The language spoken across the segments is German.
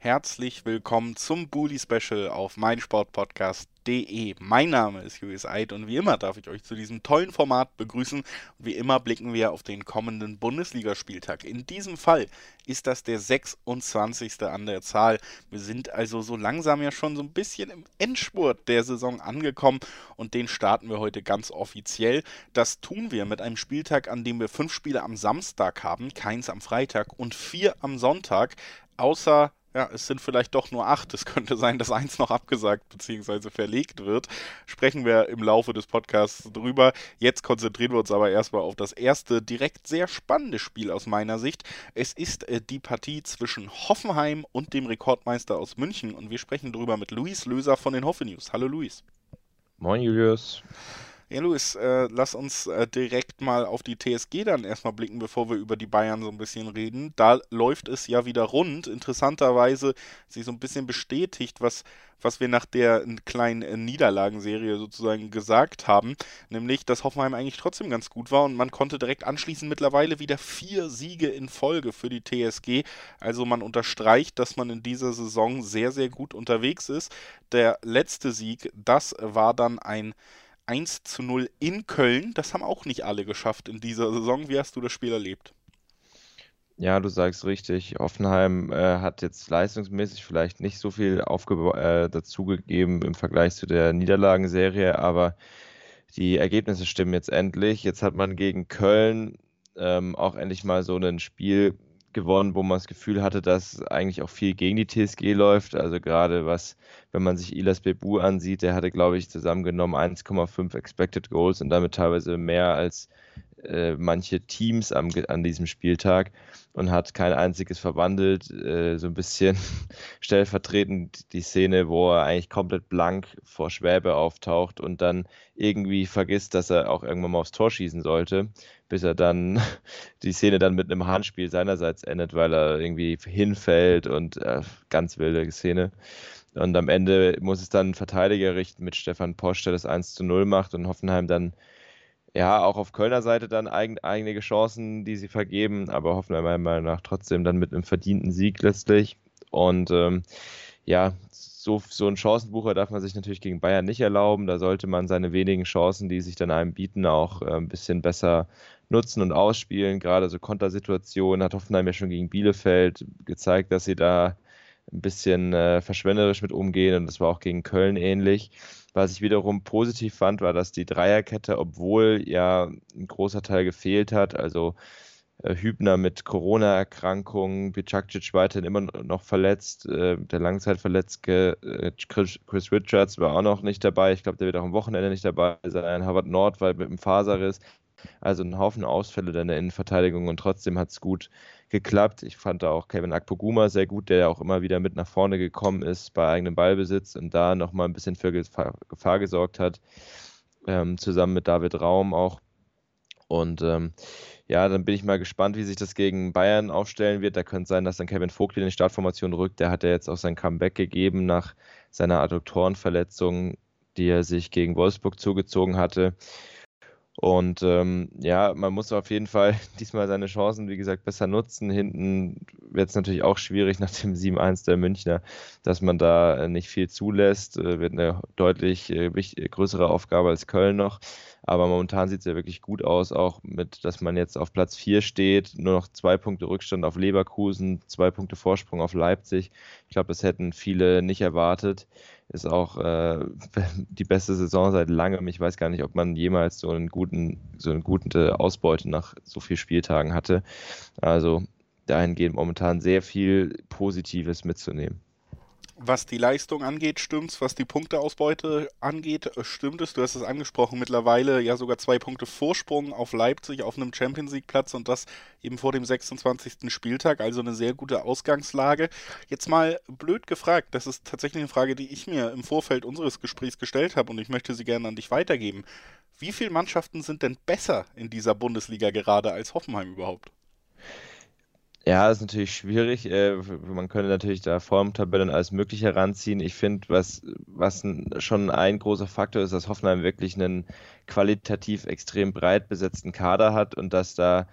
Herzlich willkommen zum Bully Special auf meinsportpodcast.de. Mein Name ist Julius Eid und wie immer darf ich euch zu diesem tollen Format begrüßen. wie immer blicken wir auf den kommenden Bundesligaspieltag. In diesem Fall ist das der 26. an der Zahl. Wir sind also so langsam ja schon so ein bisschen im Endspurt der Saison angekommen und den starten wir heute ganz offiziell. Das tun wir mit einem Spieltag, an dem wir fünf Spiele am Samstag haben, keins am Freitag und vier am Sonntag. Außer ja, es sind vielleicht doch nur acht. Es könnte sein, dass eins noch abgesagt bzw. verlegt wird. Sprechen wir im Laufe des Podcasts drüber. Jetzt konzentrieren wir uns aber erstmal auf das erste direkt sehr spannende Spiel aus meiner Sicht. Es ist äh, die Partie zwischen Hoffenheim und dem Rekordmeister aus München und wir sprechen drüber mit Luis Löser von den Hoffe News. Hallo Luis. Moin Julius. Ja, Luis, äh, lass uns äh, direkt mal auf die TSG dann erstmal blicken, bevor wir über die Bayern so ein bisschen reden. Da läuft es ja wieder rund. Interessanterweise sich so ein bisschen bestätigt, was, was wir nach der kleinen äh, Niederlagenserie sozusagen gesagt haben, nämlich, dass Hoffenheim eigentlich trotzdem ganz gut war und man konnte direkt anschließend mittlerweile wieder vier Siege in Folge für die TSG. Also man unterstreicht, dass man in dieser Saison sehr, sehr gut unterwegs ist. Der letzte Sieg, das war dann ein 1 zu 0 in Köln. Das haben auch nicht alle geschafft in dieser Saison. Wie hast du das Spiel erlebt? Ja, du sagst richtig. Hoffenheim äh, hat jetzt leistungsmäßig vielleicht nicht so viel äh, dazugegeben im Vergleich zu der Niederlagenserie, aber die Ergebnisse stimmen jetzt endlich. Jetzt hat man gegen Köln ähm, auch endlich mal so ein Spiel gewonnen, wo man das Gefühl hatte, dass eigentlich auch viel gegen die TSG läuft. Also gerade was, wenn man sich Ilas Bebu ansieht, der hatte, glaube ich, zusammengenommen 1,5 Expected Goals und damit teilweise mehr als äh, manche Teams am, an diesem Spieltag und hat kein einziges verwandelt. Äh, so ein bisschen stellvertretend die Szene, wo er eigentlich komplett blank vor Schwäbe auftaucht und dann irgendwie vergisst, dass er auch irgendwann mal aufs Tor schießen sollte, bis er dann die Szene dann mit einem Handspiel seinerseits endet, weil er irgendwie hinfällt und äh, ganz wilde Szene. Und am Ende muss es dann ein Verteidiger richten mit Stefan Posch, der das 1 zu 0 macht und Hoffenheim dann ja, auch auf Kölner Seite dann eigen, einige Chancen, die sie vergeben, aber hoffen wir meiner Meinung nach trotzdem dann mit einem verdienten Sieg letztlich. Und ähm, ja, so, so ein Chancenbucher darf man sich natürlich gegen Bayern nicht erlauben. Da sollte man seine wenigen Chancen, die sich dann einem bieten, auch äh, ein bisschen besser nutzen und ausspielen. Gerade so Kontersituationen hat Hoffenheim ja schon gegen Bielefeld gezeigt, dass sie da ein bisschen äh, verschwenderisch mit umgehen und das war auch gegen Köln ähnlich. Was ich wiederum positiv fand, war, dass die Dreierkette, obwohl ja ein großer Teil gefehlt hat, also äh, Hübner mit Corona-Erkrankungen, Bicakcic weiterhin immer noch verletzt, äh, der Langzeitverletzte äh, Chris, Chris, Richards war auch noch nicht dabei. Ich glaube, der wird auch am Wochenende nicht dabei sein. Harvard Nord war mit dem Faserriss. Also ein Haufen Ausfälle in der Innenverteidigung und trotzdem hat es gut geklappt. Ich fand da auch Kevin Akpoguma sehr gut, der ja auch immer wieder mit nach vorne gekommen ist bei eigenem Ballbesitz und da nochmal ein bisschen für Gefahr, Gefahr gesorgt hat, ähm, zusammen mit David Raum auch. Und ähm, ja, dann bin ich mal gespannt, wie sich das gegen Bayern aufstellen wird. Da könnte sein, dass dann Kevin Vogt in die Startformation rückt. Der hat ja jetzt auch sein Comeback gegeben nach seiner Adduktorenverletzung, die er sich gegen Wolfsburg zugezogen hatte. Und ähm, ja, man muss auf jeden Fall diesmal seine Chancen, wie gesagt, besser nutzen. Hinten wird es natürlich auch schwierig nach dem 7-1 der Münchner, dass man da äh, nicht viel zulässt. Äh, wird eine deutlich äh, größere Aufgabe als Köln noch. Aber momentan sieht es ja wirklich gut aus, auch mit, dass man jetzt auf Platz 4 steht, nur noch zwei Punkte Rückstand auf Leverkusen, zwei Punkte Vorsprung auf Leipzig. Ich glaube, das hätten viele nicht erwartet. Ist auch äh, die beste Saison seit langem. Ich weiß gar nicht, ob man jemals so einen guten, so eine gute Ausbeute nach so vielen Spieltagen hatte. Also dahingehend momentan sehr viel Positives mitzunehmen. Was die Leistung angeht, stimmt's. Was die Punkteausbeute angeht, äh, stimmt es. Du hast es angesprochen, mittlerweile ja sogar zwei Punkte Vorsprung auf Leipzig auf einem Champions League Platz und das eben vor dem 26. Spieltag, also eine sehr gute Ausgangslage. Jetzt mal blöd gefragt, das ist tatsächlich eine Frage, die ich mir im Vorfeld unseres Gesprächs gestellt habe und ich möchte sie gerne an dich weitergeben. Wie viele Mannschaften sind denn besser in dieser Bundesliga gerade als Hoffenheim überhaupt? Ja, ist natürlich schwierig. Äh, man könnte natürlich da Formtabellen alles Mögliche heranziehen. Ich finde, was, was schon ein großer Faktor ist, dass Hoffenheim wirklich einen qualitativ extrem breit besetzten Kader hat und dass da,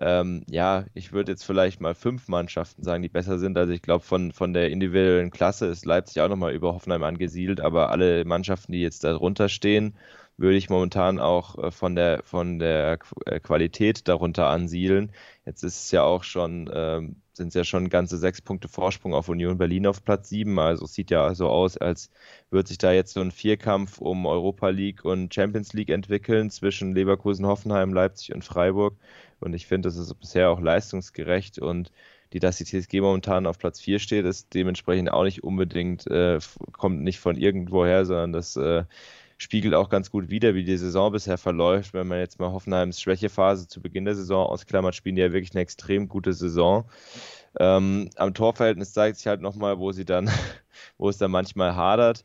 ähm, ja, ich würde jetzt vielleicht mal fünf Mannschaften sagen, die besser sind. Also ich glaube, von, von der individuellen Klasse ist Leipzig auch nochmal über Hoffenheim angesiedelt, aber alle Mannschaften, die jetzt darunter stehen, würde ich momentan auch äh, von der, von der äh, Qualität darunter ansiedeln. Jetzt ist es ja auch schon, ähm, sind es ja schon ganze sechs Punkte Vorsprung auf Union Berlin auf Platz sieben. Also es sieht ja so aus, als würde sich da jetzt so ein Vierkampf um Europa League und Champions League entwickeln zwischen Leverkusen, Hoffenheim, Leipzig und Freiburg. Und ich finde, das ist bisher auch leistungsgerecht und die, dass die TSG momentan auf Platz 4 steht, ist dementsprechend auch nicht unbedingt, äh, kommt nicht von irgendwoher, sondern das äh, spiegelt auch ganz gut wider, wie die Saison bisher verläuft. Wenn man jetzt mal Hoffenheims Schwächephase zu Beginn der Saison ausklammert, spielen die ja wirklich eine extrem gute Saison. Ähm, am Torverhältnis zeigt sich halt nochmal, wo sie dann, wo es dann manchmal hadert.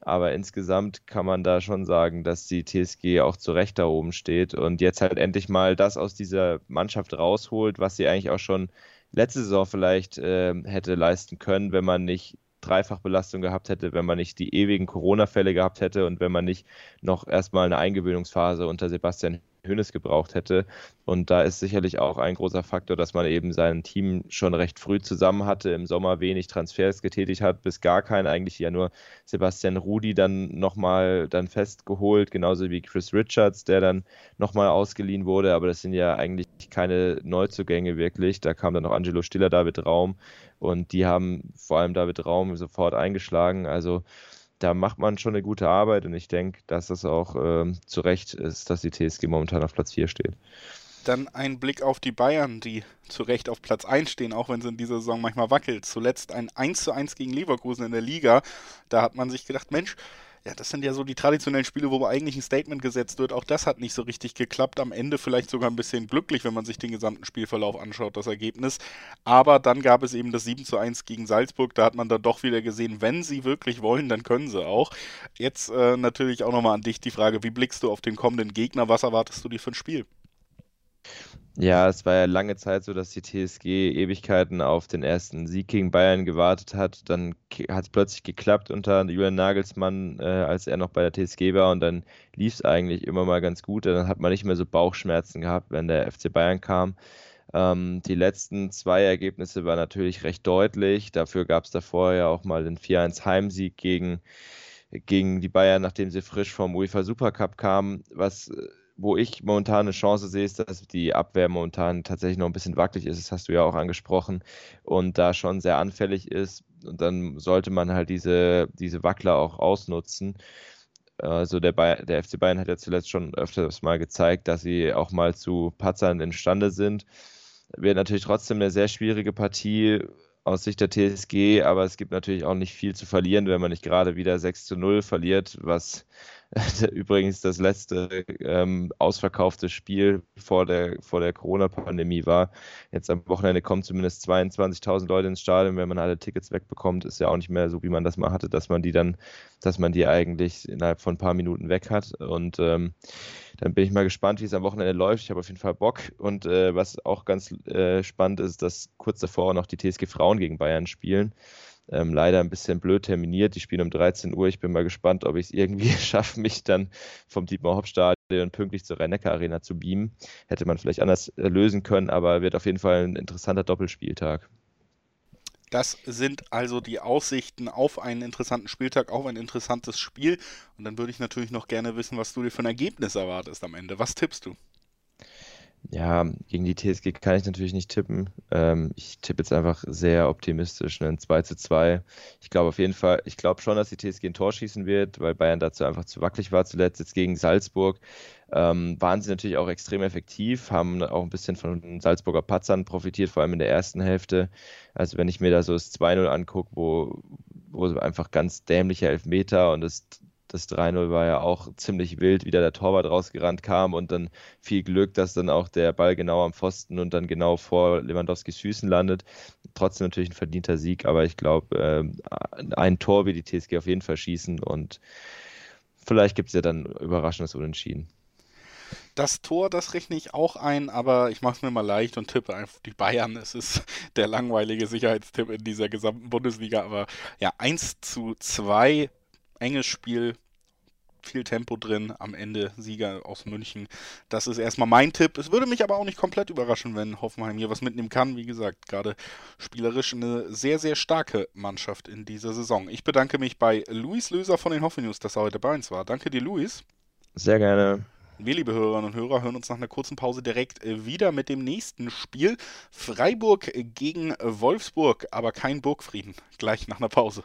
Aber insgesamt kann man da schon sagen, dass die TSG auch zu Recht da oben steht und jetzt halt endlich mal das aus dieser Mannschaft rausholt, was sie eigentlich auch schon letzte Saison vielleicht äh, hätte leisten können, wenn man nicht Dreifachbelastung gehabt hätte, wenn man nicht die ewigen Corona-Fälle gehabt hätte und wenn man nicht noch erstmal eine Eingewöhnungsphase unter Sebastian Hönes gebraucht hätte. Und da ist sicherlich auch ein großer Faktor, dass man eben sein Team schon recht früh zusammen hatte, im Sommer wenig Transfers getätigt hat, bis gar keinen, eigentlich ja nur Sebastian Rudi dann nochmal dann festgeholt, genauso wie Chris Richards, der dann nochmal ausgeliehen wurde, aber das sind ja eigentlich keine Neuzugänge wirklich. Da kam dann noch Angelo Stiller, David Raum und die haben vor allem David Raum sofort eingeschlagen. Also da macht man schon eine gute Arbeit und ich denke, dass das auch ähm, zu Recht ist, dass die TSG momentan auf Platz 4 steht. Dann ein Blick auf die Bayern, die zu Recht auf Platz 1 stehen, auch wenn sie in dieser Saison manchmal wackelt. Zuletzt ein 1 zu 1 gegen Leverkusen in der Liga. Da hat man sich gedacht, Mensch, ja, das sind ja so die traditionellen Spiele, wo eigentlich ein Statement gesetzt wird. Auch das hat nicht so richtig geklappt. Am Ende vielleicht sogar ein bisschen glücklich, wenn man sich den gesamten Spielverlauf anschaut, das Ergebnis. Aber dann gab es eben das 7 zu 1 gegen Salzburg. Da hat man dann doch wieder gesehen, wenn sie wirklich wollen, dann können sie auch. Jetzt äh, natürlich auch nochmal an dich die Frage, wie blickst du auf den kommenden Gegner? Was erwartest du dir für ein Spiel? Ja, es war ja lange Zeit so, dass die TSG Ewigkeiten auf den ersten Sieg gegen Bayern gewartet hat. Dann hat es plötzlich geklappt unter Julian Nagelsmann, äh, als er noch bei der TSG war. Und dann lief es eigentlich immer mal ganz gut. Dann hat man nicht mehr so Bauchschmerzen gehabt, wenn der FC Bayern kam. Ähm, die letzten zwei Ergebnisse waren natürlich recht deutlich. Dafür gab es davor ja auch mal den 4-1 Heimsieg gegen, gegen die Bayern, nachdem sie frisch vom UEFA Supercup kamen, was äh, wo ich momentan eine Chance sehe, ist, dass die Abwehr momentan tatsächlich noch ein bisschen wackelig ist. Das hast du ja auch angesprochen. Und da schon sehr anfällig ist. Und dann sollte man halt diese, diese Wackler auch ausnutzen. Also der, der FC Bayern hat ja zuletzt schon öfters mal gezeigt, dass sie auch mal zu Patzern imstande sind. Wird natürlich trotzdem eine sehr schwierige Partie aus Sicht der TSG, aber es gibt natürlich auch nicht viel zu verlieren, wenn man nicht gerade wieder 6 zu 0 verliert, was übrigens das letzte ähm, ausverkaufte Spiel vor der, vor der Corona-Pandemie war. Jetzt am Wochenende kommen zumindest 22.000 Leute ins Stadion. Wenn man alle Tickets wegbekommt, ist ja auch nicht mehr so, wie man das mal hatte, dass man die dann, dass man die eigentlich innerhalb von ein paar Minuten weg hat. Und ähm, dann bin ich mal gespannt, wie es am Wochenende läuft. Ich habe auf jeden Fall Bock. Und äh, was auch ganz äh, spannend ist, dass kurz davor noch die TSG Frauen gegen Bayern spielen. Ähm, leider ein bisschen blöd terminiert. Die spielen um 13 Uhr. Ich bin mal gespannt, ob ich es irgendwie schaffe, mich dann vom Dietmar Hopp Stadion pünktlich zur rhein Arena zu beamen. Hätte man vielleicht anders äh, lösen können, aber wird auf jeden Fall ein interessanter Doppelspieltag. Das sind also die Aussichten auf einen interessanten Spieltag, auf ein interessantes Spiel. Und dann würde ich natürlich noch gerne wissen, was du dir für ein Ergebnis erwartest am Ende. Was tippst du? Ja, gegen die TSG kann ich natürlich nicht tippen. Ähm, ich tippe jetzt einfach sehr optimistisch, ein 2 zu 2. Ich glaube auf jeden Fall, ich glaube schon, dass die TSG ein Tor schießen wird, weil Bayern dazu einfach zu wackelig war zuletzt. Jetzt gegen Salzburg ähm, waren sie natürlich auch extrem effektiv, haben auch ein bisschen von den Salzburger Patzern profitiert, vor allem in der ersten Hälfte. Also wenn ich mir da so das 2-0 angucke, wo, wo einfach ganz dämliche Elfmeter und das das 3-0 war ja auch ziemlich wild, wie da der Torwart rausgerannt kam und dann viel Glück, dass dann auch der Ball genau am Pfosten und dann genau vor Lewandowskis Füßen landet. Trotzdem natürlich ein verdienter Sieg, aber ich glaube, äh, ein Tor wird die TSG auf jeden Fall schießen und vielleicht gibt es ja dann überraschendes Unentschieden. Das Tor, das rechne ich auch ein, aber ich mache es mir mal leicht und tippe einfach die Bayern. Es ist der langweilige Sicherheitstipp in dieser gesamten Bundesliga, aber ja, 1 zu 2, enges Spiel, viel Tempo drin, am Ende Sieger aus München. Das ist erstmal mein Tipp. Es würde mich aber auch nicht komplett überraschen, wenn Hoffenheim hier was mitnehmen kann. Wie gesagt, gerade spielerisch eine sehr, sehr starke Mannschaft in dieser Saison. Ich bedanke mich bei Luis Löser von den Hoffen News, dass er heute bei uns war. Danke dir, Luis. Sehr gerne. Wir, liebe Hörerinnen und Hörer, hören uns nach einer kurzen Pause direkt wieder mit dem nächsten Spiel. Freiburg gegen Wolfsburg, aber kein Burgfrieden. Gleich nach einer Pause.